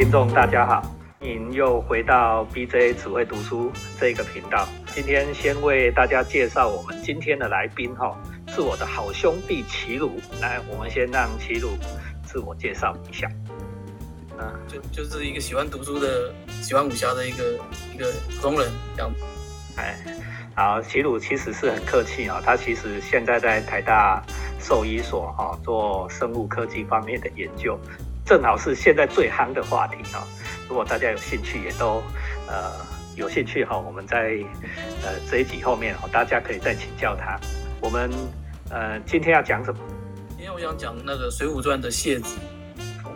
听众大家好，您又回到 BJ 只会读书这个频道。今天先为大家介绍我们今天的来宾哈，是我的好兄弟齐鲁。来，我们先让齐鲁自我介绍一下。啊，就就是一个喜欢读书的、喜欢武侠的一个一个普通人这样。哎，好，齐鲁其实是很客气啊，他其实现在在台大兽医所哈做生物科技方面的研究。正好是现在最夯的话题啊！如果大家有兴趣，也都呃有兴趣哈，我们在呃这一集后面哈，大家可以再请教他。我们呃今天要讲什么？今天我想讲那个《水浒传》的谢子。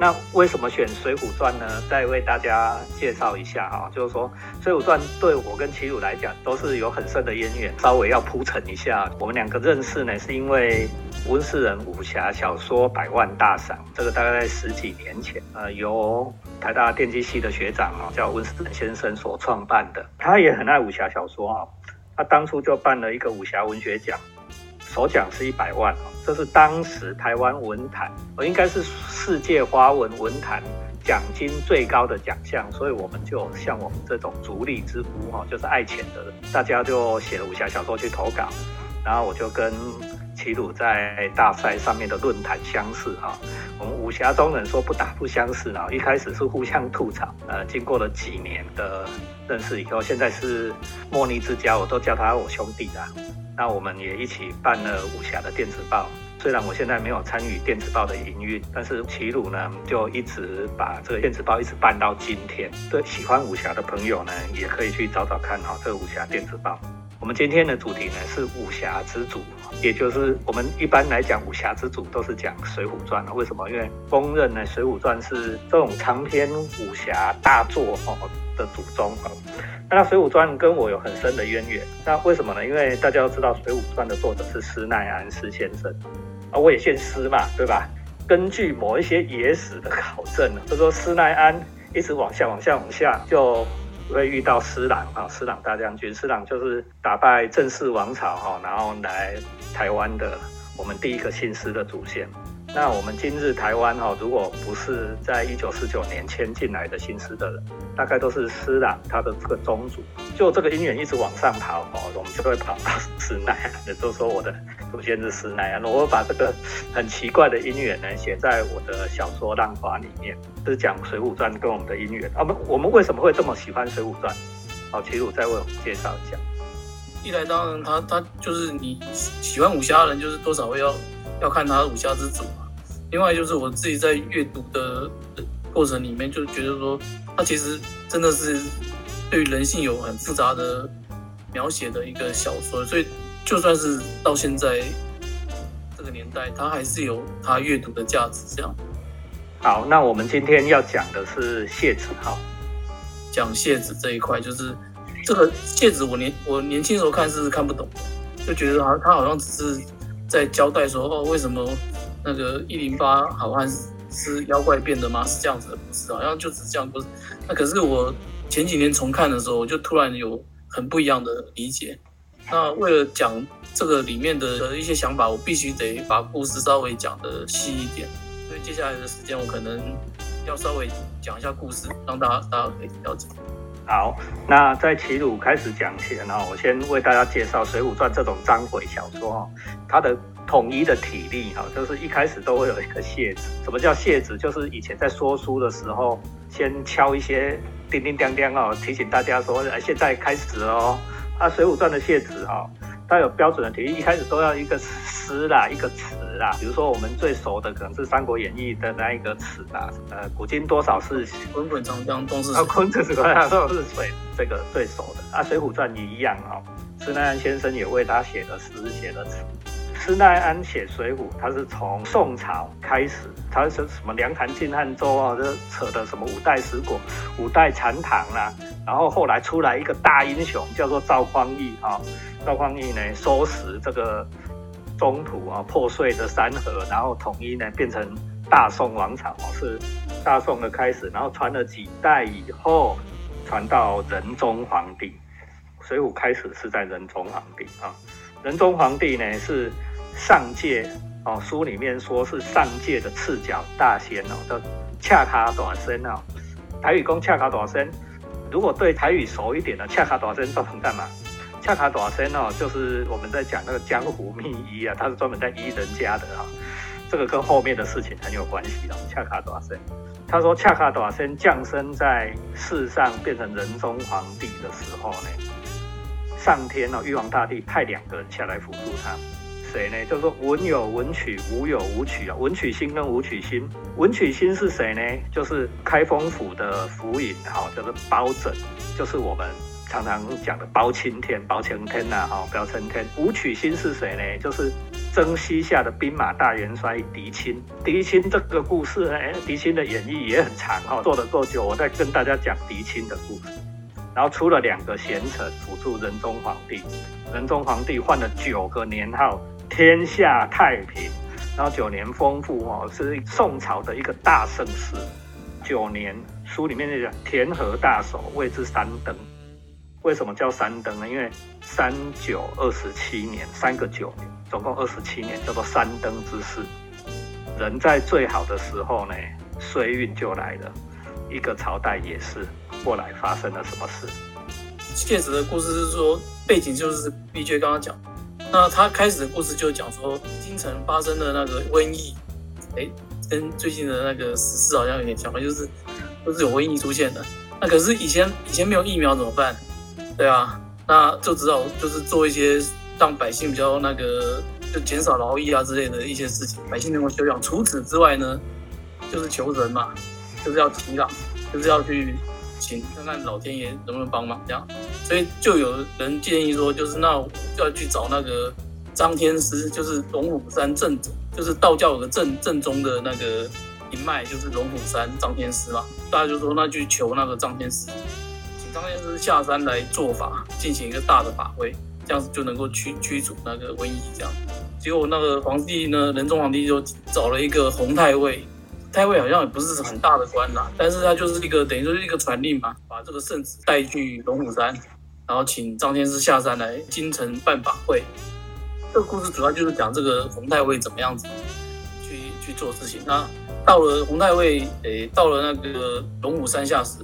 那为什么选《水浒传》呢？再为大家介绍一下哈，就是说《水浒传》对我跟齐鲁来讲都是有很深的渊源，稍微要铺陈一下。我们两个认识呢，是因为温世仁武侠小说《百万大赏》，这个大概在十几年前，呃，由台大电机系的学长啊，叫温世仁先生所创办的。他也很爱武侠小说啊，他当初就办了一个武侠文学奖。首奖是一百万哦，这是当时台湾文坛，我应该是世界华文文坛奖金最高的奖项，所以我们就像我们这种逐利之夫哈，就是爱钱的人，大家就写了武侠小说去投稿，然后我就跟齐鲁在大赛上面的论坛相识哈，我们武侠中人说不打不相识啊，一开始是互相吐槽，呃，经过了几年的认识以后，现在是莫逆之交，我都叫他我兄弟啦。那我们也一起办了武侠的电子报，虽然我现在没有参与电子报的营运，但是齐鲁呢就一直把这个电子报一直办到今天。对喜欢武侠的朋友呢，也可以去找找看哈，这个武侠电子报。我们今天的主题呢是武侠之主，也就是我们一般来讲武侠之主都是讲《水浒传》为什么？因为公认呢《水浒传》是这种长篇武侠大作哦的祖宗啊。那《水浒传》跟我有很深的渊源，那为什么呢？因为大家都知道《水浒传》的作者是施耐庵施先生啊，我也姓施嘛，对吧？根据某一些野史的考证呢，就说施耐庵一直往下、往下、往下，就会遇到施琅啊，施琅大将军，施琅就是打败郑氏王朝哈，然后来台湾的我们第一个姓施的祖先。那我们今日台湾哈，如果不是在一九四九年迁进来的新施的人，大概都是施琅他的这个宗族。就这个姻缘一直往上跑哦，我们就会跑到施耐，也就是说我的祖先是施耐庵。我把这个很奇怪的姻缘呢写在我的小说《浪花》里面，是讲《水浒传》跟我们的姻缘。我们我们为什么会这么喜欢《水浒传》？好，齐鲁再为我们介绍一下。一来当然他他就是你喜欢武侠的人，就是多少会要要看他武侠之主。另外就是我自己在阅读的过程里面，就觉得说，它其实真的是对于人性有很复杂的描写的一个小说，所以就算是到现在这个年代，它还是有它阅读的价值。这样。好，那我们今天要讲的是谢子浩，讲谢子这一块，就是这个谢子，我年我年轻时候看是看不懂的，就觉得他他好像只是在交代说，哦，为什么。那个一零八好汉是妖怪变的吗？是这样子的故事，好像就只这样故事。那可是我前几年重看的时候，我就突然有很不一样的理解。那为了讲这个里面的一些想法，我必须得把故事稍微讲的细一点。所以接下来的时间，我可能要稍微讲一下故事，让大家大家可以了解。好，那在齐鲁开始讲前呢，我先为大家介绍《水浒传》这种章回小说哦，它的。统一的体力哈，就是一开始都会有一个谢子。什么叫谢子？就是以前在说书的时候，先敲一些叮叮当当哦，提醒大家说，哎，现在开始哦。啊，《水浒传》的谢子哈，它有标准的体力，一开始都要一个诗啦，一个词啦。比如说我们最熟的可能是《三国演义》的那一个词啦，呃，古今多少事滚滚长江东逝水，啊，昆仑长江东逝水，这个最熟的。啊，《水浒传》也一样哦，施耐庵先生也为他写的诗，写的词。施耐庵写《水浒》，他是从宋朝开始，他是什么梁唐晋汉周啊，就扯的什么五代十国、五代残唐啦，然后后来出来一个大英雄，叫做赵匡胤啊。赵匡胤呢，收拾这个中土啊破碎的山河，然后统一呢变成大宋王朝，是大宋的开始。然后传了几代以后，传到仁宗皇帝，《水浒》开始是在仁宗皇帝啊。仁宗皇帝呢是。上界哦，书里面说是上界的赤脚大仙哦，叫恰卡短身哦，台语讲恰卡大声，如果对台语熟一点的，恰卡大声专门干嘛？恰卡大声哦，就是我们在讲那个江湖秘医啊，他是专门在医人家的哈。这个跟后面的事情很有关系哦。恰卡大声，他说恰卡大声降生在世上变成人中皇帝的时候呢，上天哦，玉皇大帝派两个人下来辅助他。谁呢？就是说文有文曲，武有武曲啊。文曲星跟武曲星，文曲星是谁呢？就是开封府的府尹，好，叫做包拯，就是我们常常讲的包青天、包青天呐，哈，包青天。武曲星是谁呢？就是征西夏的兵马大元帅狄青。狄青这个故事，哎，狄青的演绎也很长哈，做的够久，我再跟大家讲狄青的故事。然后出了两个贤臣辅助仁宗皇帝，仁宗皇帝换了九个年号。天下太平，然后九年丰富哦，是宋朝的一个大盛世。九年书里面就讲田和大守，谓之三登。为什么叫三登呢？因为三九二十七年，三个九年，总共二十七年，叫做三登之事。人在最好的时候呢，衰运就来了。一个朝代也是，后来发生了什么事？现实的故事是说，背景就是 B J 刚刚讲。那他开始的故事就讲说，京城发生的那个瘟疫，哎，跟最近的那个时事好像有点相关，就是都是有瘟疫出现的。那可是以前以前没有疫苗怎么办？对啊，那就只好就是做一些让百姓比较那个，就减少劳役啊之类的一些事情，百姓能够休养。除此之外呢，就是求人嘛，就是要祈祷，就是要去。请看看老天爷能不能帮忙，这样，所以就有人建议说，就是那要去找那个张天师，就是龙虎山正宗，就是道教有个正正宗的那个一脉，就是龙虎山张天师嘛。大家就说那去求那个张天师，请张天师下山来做法，进行一个大的法会，这样子就能够驱驱逐那个瘟疫。这样，结果那个皇帝呢，仁宗皇帝就找了一个洪太尉。太尉好像也不是很大的官啦，但是他就是一个等于说是一个传令嘛，把这个圣旨带去龙虎山，然后请张天师下山来京城办法会。这个故事主要就是讲这个洪太尉怎么样子去去做事情。那到了洪太尉，诶，到了那个龙虎山下时，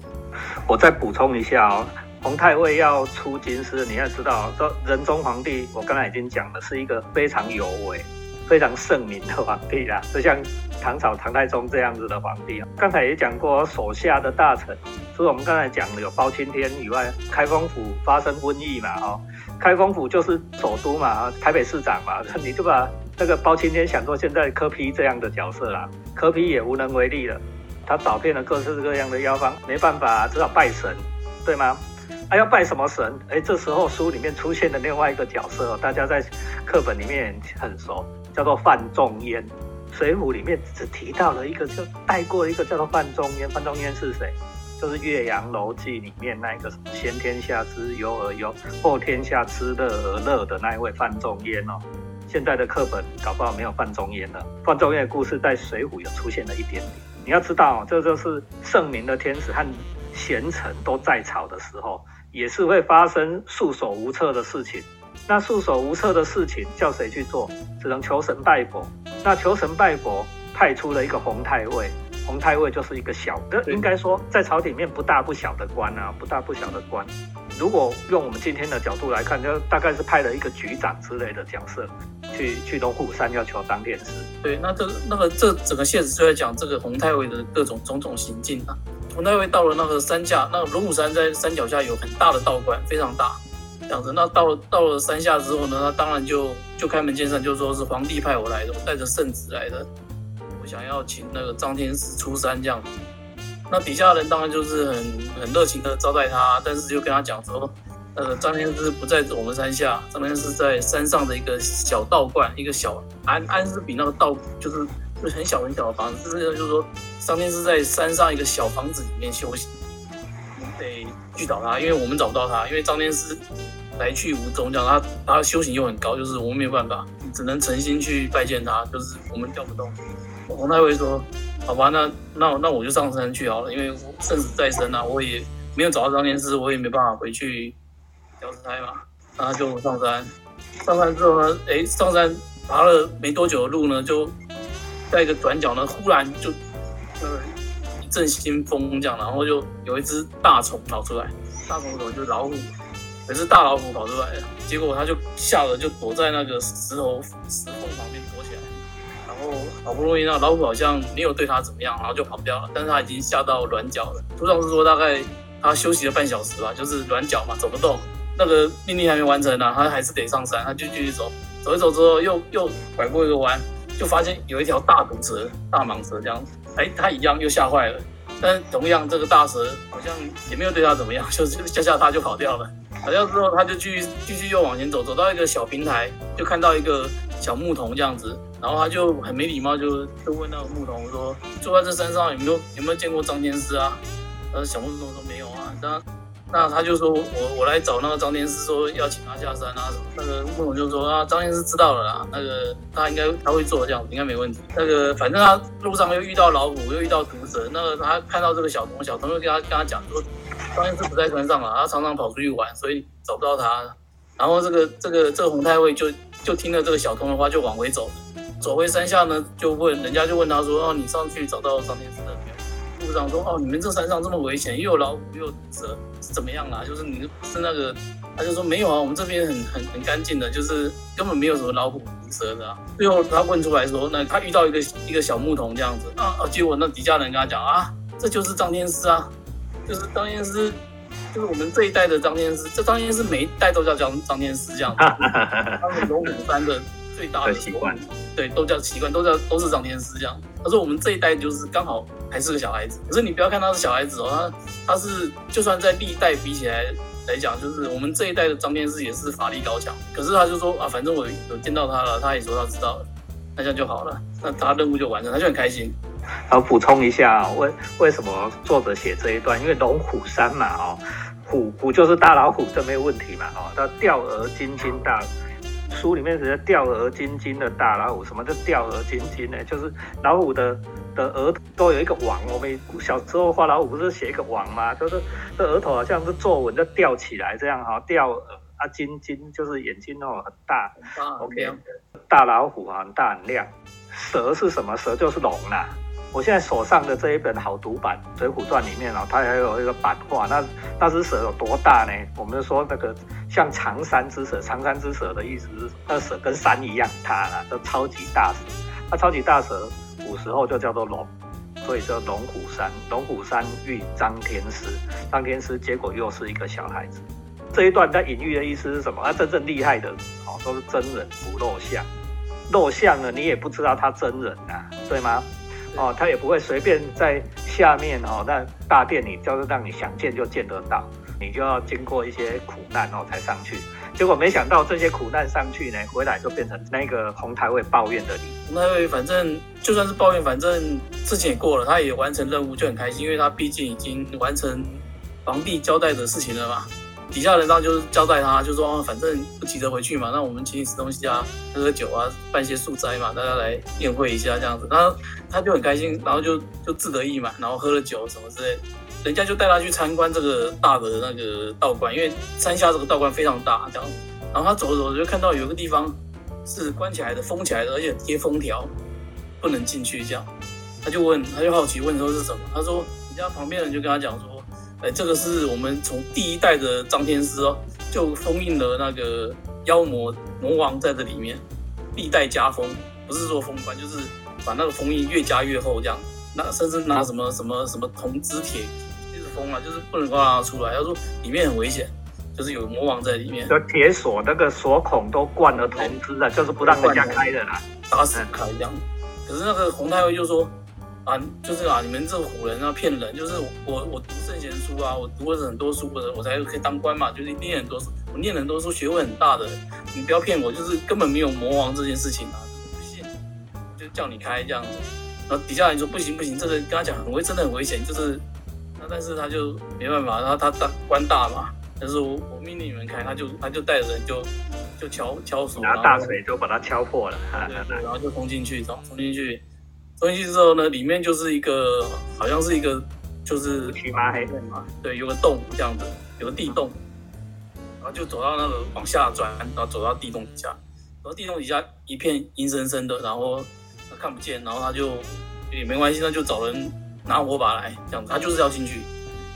我再补充一下哦，洪太尉要出京师，你要知道，说仁宗皇帝，我刚才已经讲了，是一个非常有为。非常圣明的皇帝啦，就像唐朝唐太宗这样子的皇帝啊。刚才也讲过，手下的大臣，除了我们刚才讲的有包青天以外，开封府发生瘟疫嘛，哈，开封府就是首都嘛，台北市长嘛，你就把那个包青天想做现在柯批这样的角色啦，柯批也无能为力了，他找遍了各式各样的药方，没办法，只好拜神，对吗？还要拜什么神？哎，这时候书里面出现的另外一个角色，大家在课本里面很熟。叫做范仲淹，《水浒》里面只提到了一个，就带过一个叫做范仲淹。范仲淹是谁？就是《岳阳楼记》里面那个“先天下之忧而忧，后天下之乐而乐”的那一位范仲淹哦。现在的课本搞不好没有范仲淹了。范仲淹的故事在《水浒》有出现了一点点。你要知道，这就是圣明的天子和贤臣都在朝的时候，也是会发生束手无策的事情。那束手无策的事情叫谁去做？只能求神拜佛。那求神拜佛，派出了一个洪太尉。洪太尉就是一个小的，应该说在朝廷里面不大不小的官啊，不大不小的官。如果用我们今天的角度来看，就大概是派了一个局长之类的角色，去去龙虎山要求当天师。对，那这那个这整个现实就在讲这个洪太尉的各种种种行径啊。洪太尉到了那个山下，那个龙虎山在山脚下有很大的道观，非常大。想着，那到到了山下之后呢，他当然就就开门见山，就说是皇帝派我来的，我带着圣旨来的，我想要请那个张天师出山这样子。那底下的人当然就是很很热情的招待他，但是就跟他讲说，呃，张天师不在我们山下，张天师在山上的一个小道观，一个小安安是比那个道就是就是很小很小的房子，就是就是说张天师在山上一个小房子里面休息，得去找他，因为我们找不到他，因为张天师。来去无踪，这样他他修行又很高，就是我们没有办法，只能诚心去拜见他，就是我们调不动。洪太尉说：“好吧，那那那我就上山去好了，因为生死在身啊，我也没有找到张天师，我也没办法回去调子胎嘛。”然后就上山，上山之后呢，哎，上山爬了没多久的路呢，就在一个转角呢，忽然就呃一阵新风这样，然后就有一只大虫跑出来，大虫什么就是老虎，可是大老虎跑出来了，结果他就吓得就躲在那个石头石缝旁边躲起来，然后好不容易那老虎好像没有对他怎么样，然后就跑掉了，但是他已经吓到软脚了。图上是说大概他休息了半小时吧，就是软脚嘛，走不动。那个命令还没完成呢，他还是得上山，他就继续走，走一走之后又又拐过一个弯，就发现有一条大毒蛇、大蟒蛇这样，哎，他一样又吓坏了。但同样这个大蛇好像也没有对他怎么样，就是吓吓他就跑掉了。跑掉之后，他就继续继续又往前走，走到一个小平台，就看到一个小牧童这样子，然后他就很没礼貌，就就问那个牧童说：“住在这山上有没有有没有见过张天师啊？”呃，小牧童说：“没有啊。”那那他就说我我来找那个张天师，说要请他下山啊什么。那个牧童就说啊，张天师知道了啦，那个他应该他会做这样，应该没问题。那个反正他路上又遇到老虎，又遇到毒蛇，那个他看到这个小童，小童又跟他跟他讲说，张天师不在山上了，他常常跑出去玩，所以找不到他。然后这个这个这个洪太尉就就听了这个小童的话，就往回走，走回山下呢，就问人家就问他说，哦，你上去找到张天师了没有？部长说：“哦，你们这山上这么危险，又有老虎又有蛇，是怎么样啦？就是你是那个，他就说没有啊，我们这边很很很干净的，就是根本没有什么老虎蛇的啊。最后他问出来说，那他遇到一个一个小牧童这样子啊，结果那底下人跟他讲啊，这就是张天师啊，就是张天师，就是我们这一代的张天师，这张天师每一代都叫张张天师这样子，他们龙虎山的最大的习惯，对，都叫习惯，都叫都是张天师这样。他说我们这一代就是刚好。”还是个小孩子，可是你不要看他是小孩子哦，他他是就算在历代比起来来讲，就是我们这一代的张天师也是法力高强。可是他就说啊，反正我有见到他了，他也说他知道了，那这样就好了，那他任务就完成，他就很开心。好，补充一下，为为什么作者写这一段？因为龙虎山嘛，哦，虎虎就是大老虎，这没有问题嘛，哦，他吊儿金睛大。书里面是吊儿金睛的大老虎，什么叫吊儿金睛呢？就是老虎的的额头都有一个网。我们小时候画老虎不是写一个网吗？就是这额头好像是皱纹，就吊起来这样哈。吊啊金睛就是眼睛哦很大，OK。大老虎啊很大很亮。蛇是什么？蛇就是龙啦。我现在手上的这一本好读版《水浒传》里面啊，它还有一个版画，那那只蛇有多大呢？我们说那个像长山之蛇，长山之蛇的意思是那蛇跟山一样大了，叫超级大蛇。那超级大蛇古时候就叫做龙，所以叫龙虎山。龙虎山遇张天师，张天师结果又是一个小孩子。这一段在隐喻的意思是什么？那真正厉害的哦，都是真人不露相，露相了你也不知道他真人啊，对吗？哦，他也不会随便在下面哦，那大殿里就是让你想见就见得到，你就要经过一些苦难哦才上去。结果没想到这些苦难上去呢，回来就变成那个红太尉抱怨的你。红太尉反正就算是抱怨，反正事情也过了，他也完成任务就很开心，因为他毕竟已经完成皇帝交代的事情了嘛。底下人当就是交代他，就说反正不急着回去嘛，那我们请你吃东西啊，喝喝酒啊，办些素斋嘛，大家来宴会一下这样子。然后他就很开心，然后就就自得意嘛，然后喝了酒什么之类，人家就带他去参观这个大的那个道观，因为山下这个道观非常大这样。然后他走着走着就看到有个地方是关起来的，封起来的，而且贴封条，不能进去这样。他就问，他就好奇问说是什么？他说人家旁边人就跟他讲说。哎，这个是我们从第一代的张天师哦，就封印了那个妖魔魔王在这里面，历代加封，不是说封官，就是把那个封印越加越厚这样，那甚至拿什么什么什么铜枝铁一直封啊，就是不能够让它出来。他说里面很危险，就是有魔王在里面。就铁锁那个锁孔都灌了铜枝的，就是不让人家开的啦，打死不开这样。可是那个洪太尉就说。啊，就是啊，你们这唬人啊，骗人！就是我，我读圣贤书啊，我读了很多书的，我才可以当官嘛。就是念很多书，我念很多书，学问很大的。你不要骗我，就是根本没有魔王这件事情啊！不信，就叫你开这样子。然后底下人说不行不行，这个跟他讲很危，真的很危险。就是那，但是他就没办法，然后他当官大嘛，但是我我命令你们开，他就他就带着人就就敲敲锁，拿大锤就把它敲破了，对对，然后就冲进去，冲冲进去。冲进去之后呢，里面就是一个，好像是一个，就是漆麻黑嘛，对，有个洞这样子，有个地洞，然后就走到那个往下转，然后走到地洞底下，然后地洞底下一片阴森森的，然后他看不见，然后他就也没关系，那就找人拿火把来，这样子，他就是要进去。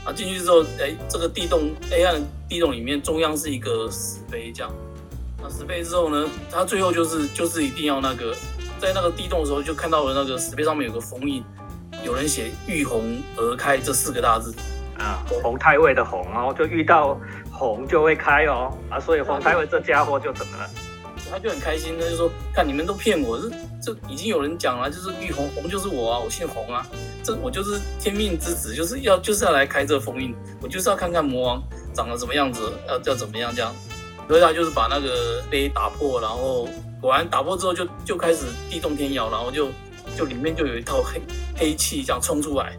啊，进去之后，哎，这个地洞黑暗地洞里面中央是一个石碑，这样。那石碑之后呢，他最后就是就是一定要那个，在那个地洞的时候就看到了那个石碑上面有个封印，有人写“玉红而开”这四个大字。啊，洪太尉的洪哦，就遇到红就会开哦。啊，所以洪太尉这家伙就怎么了？他就很开心，他就说：“看你们都骗我，这这已经有人讲了，就是玉红红就是我啊，我姓红啊，这我就是天命之子，就是要就是要来开这封印，我就是要看看魔王长得什么样子，要要怎么样这样。所以他就是把那个碑打破，然后果然打破之后就就开始地动天摇，然后就就里面就有一套黑黑气这样冲出来，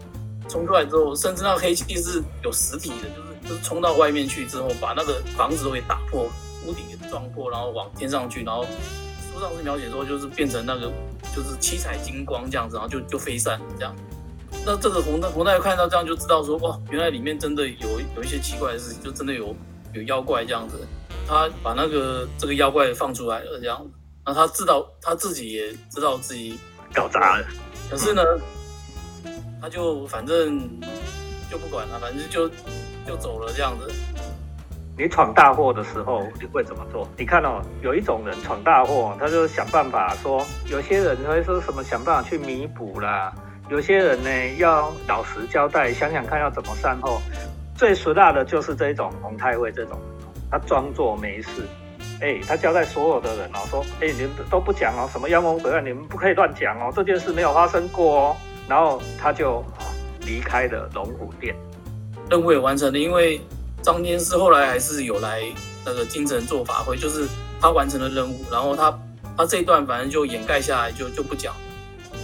冲出来之后，甚至那黑气是有实体的，就是就是冲到外面去之后，把那个房子都给打破。”屋顶给撞破，然后往天上去，然后书上是描写说，就是变成那个就是七彩金光这样子，然后就就飞散这样。那这个红太红太看到这样就知道说，哇，原来里面真的有有一些奇怪的事情，就真的有有妖怪这样子。他把那个这个妖怪放出来了这样，那他知道他自己也知道自己搞砸了，可是呢，他就反正就不管了，反正就就走了这样子。你闯大祸的时候，你会怎么做？你看哦，有一种人闯大祸，他就想办法说，有些人会说什么想办法去弥补啦，有些人呢要老实交代，想想看要怎么善后。最俗辣的就是这种洪太尉这种，他装作没事，哎，他交代所有的人哦，说，哎，你们都不讲哦，什么妖魔鬼怪，你们不可以乱讲哦，这件事没有发生过哦，然后他就离开了龙虎殿，任务也完成了，因为。张天师后来还是有来那个京城做法会，就是他完成了任务，然后他他这一段反正就掩盖下来，就就不讲，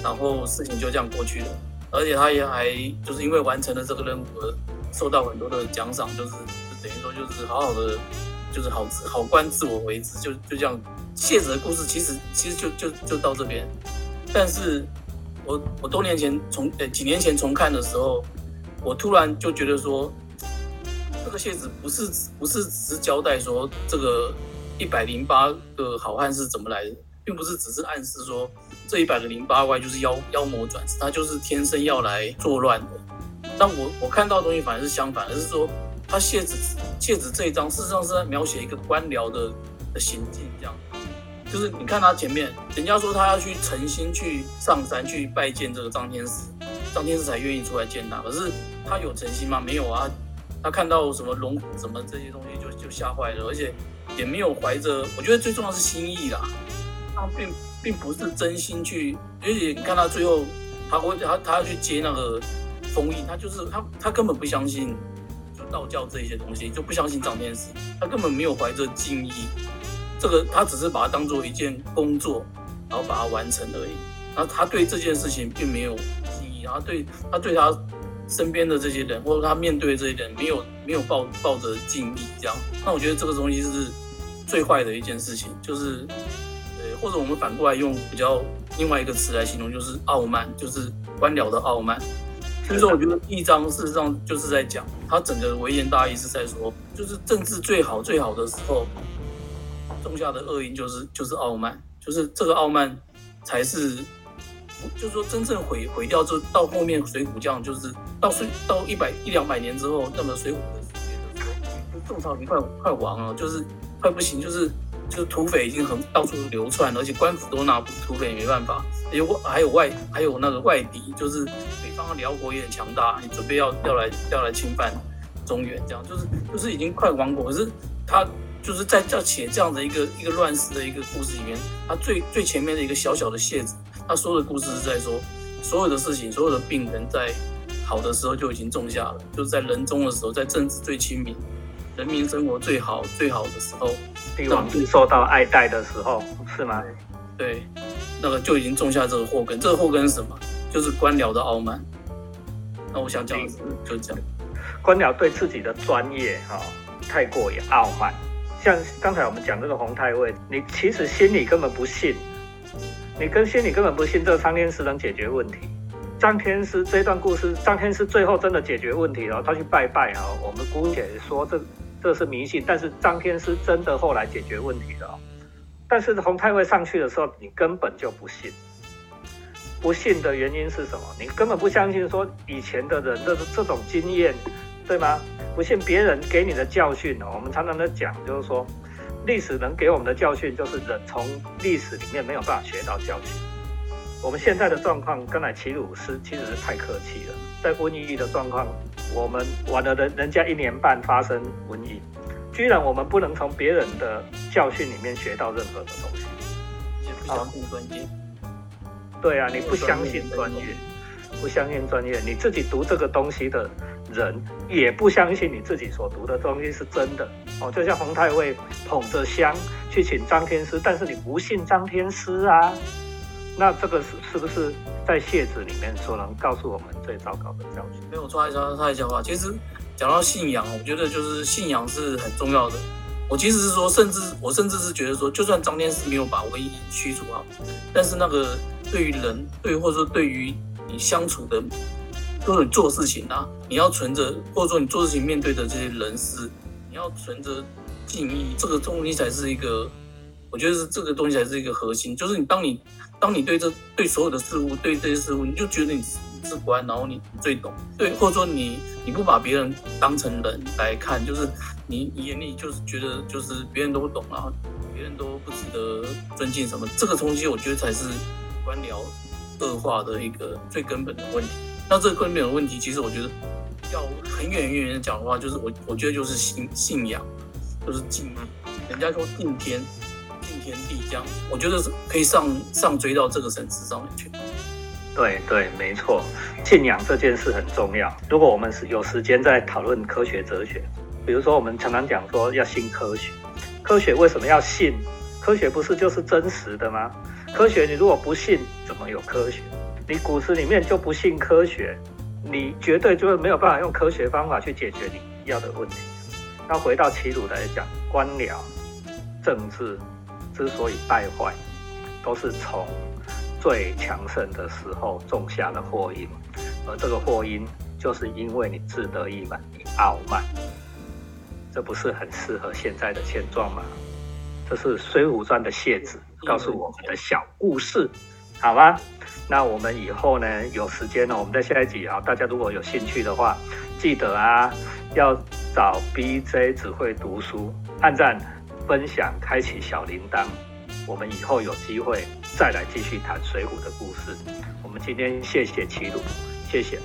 然后事情就这样过去了。而且他也还就是因为完成了这个任务而受到很多的奖赏，就是等于说就是好好的，就是好好官自我为之，就就这样。谢子的故事其实其实就就就到这边，但是我我多年前重呃几年前重看的时候，我突然就觉得说。这个谢子不是不是只是交代说这个一百零八个好汉是怎么来的，并不是只是暗示说这一百个零八怪就是妖妖魔转世，他就是天生要来作乱的。但我我看到的东西反而是相反，而是说他谢子谢子这一章事实上是在描写一个官僚的的行径，这样就是你看他前面，人家说他要去诚心去上山去拜见这个张天师，张天师才愿意出来见他，可是他有诚心吗？没有啊。他看到什么龙什么这些东西就就吓坏了，而且也没有怀着，我觉得最重要是心意啦。他并并不是真心去，而且你看他最后，他会他他要去接那个封印，他就是他他根本不相信就道教这些东西，就不相信张天师，他根本没有怀着敬意。这个他只是把它当做一件工作，然后把它完成而已。然后他对这件事情并没有敬意，然后对他对他。身边的这些人，或者他面对这些人，没有没有抱抱着敬意，这样，那我觉得这个东西是最坏的一件事情，就是，呃，或者我们反过来用比较另外一个词来形容，就是傲慢，就是官僚的傲慢。所以说，我觉得一章事实上就是在讲，他整个微言大义是在说，就是政治最好最好的时候，种下的恶因就是就是傲慢，就是这个傲慢才是。就是说，真正毁毁掉之后，到后面水浒将，就是到水到一百一两百年之后，那么水浒的世界的，就宋朝已经快快亡了，就是快不行，就是就土匪已经很到处流窜，而且官府都拿土匪没办法，有还有外还有那个外敌，就是北方的辽国也很强大，你准备要要来要来侵犯中原，这样就是就是已经快亡国，可是他就是在这且这样的一个一个乱世的一个故事里面，他最最前面的一个小小的楔子。他说的故事是在说，所有的事情，所有的病人，在好的时候就已经种下了，就是在人中的时候，在政治最亲民，人民生活最好最好的时候，帝王最受到爱戴的时候，是吗？对，那个就已经种下这个祸根。这个祸根是什么？就是官僚的傲慢。那我想讲的是，就这样，官僚对自己的专业哈太过于傲慢。像刚才我们讲这个洪太尉，你其实心里根本不信。你跟心里根本不信这个苍天是能解决问题。张天师这段故事，张天师最后真的解决问题了，他去拜拜啊。我们姑且说这这是迷信，但是张天师真的后来解决问题了。但是洪太尉上去的时候，你根本就不信。不信的原因是什么？你根本不相信说以前的人的这种经验，对吗？不信别人给你的教训哦。我们常常在讲，就是说历史能给我们的教训，就是人从历史里面没有办法学到教训。我们现在的状况，刚才齐鲁斯其实是太客气了。在瘟疫的状况，我们晚了人人家一年半发生瘟疫，居然我们不能从别人的教训里面学到任何的东西。也不相信专业。对啊，你不相信专业，不相信专业，你自己读这个东西的人也不相信你自己所读的东西是真的哦。就像洪太尉捧着香去请张天师，但是你不信张天师啊，那这个是是不是在谢子里面所能告诉我们最糟糕的教训？没有错，插插一下话，其实讲到信仰，我觉得就是信仰是很重要的。我其实是说，甚至我甚至是觉得说，就算张天师没有把瘟疫驱除好，但是那个。对于人，对或者说对于你相处的，或者你做事情啊，你要存着，或者说你做事情面对的这些人事，你要存着敬意，这个东西才是一个，我觉得是这个东西才是一个核心。就是你当你当你对这对所有的事物，对这些事物，你就觉得你是官，然后你最懂，对，或者说你你不把别人当成人来看，就是你眼里就是觉得就是别人都不懂啊，别人都不值得尊敬什么，这个东西我觉得才是。官僚恶化的一个最根本的问题，那这个根本的问题，其实我觉得要很远很远的讲的话，就是我我觉得就是信信仰，就是敬意。人家说敬天，天地将，我觉得是可以上上追到这个层次上面去。对对，没错，信仰这件事很重要。如果我们是有时间在讨论科学哲学，比如说我们常常讲说要信科学，科学为什么要信？科学不是就是真实的吗？科学，你如果不信，怎么有科学？你骨子里面就不信科学，你绝对就是没有办法用科学方法去解决你要的问题。那回到齐鲁来讲，官僚政治之所以败坏，都是从最强盛的时候种下了祸因，而这个祸因就是因为你自得意满，你傲慢，这不是很适合现在的现状吗？这是《水浒传》的谢子。告诉我们的小故事，好吗？那我们以后呢，有时间呢，我们在下一集啊，大家如果有兴趣的话，记得啊，要找 BJ 只会读书，按赞、分享、开启小铃铛。我们以后有机会再来继续谈水浒的故事。我们今天谢谢齐鲁，谢谢。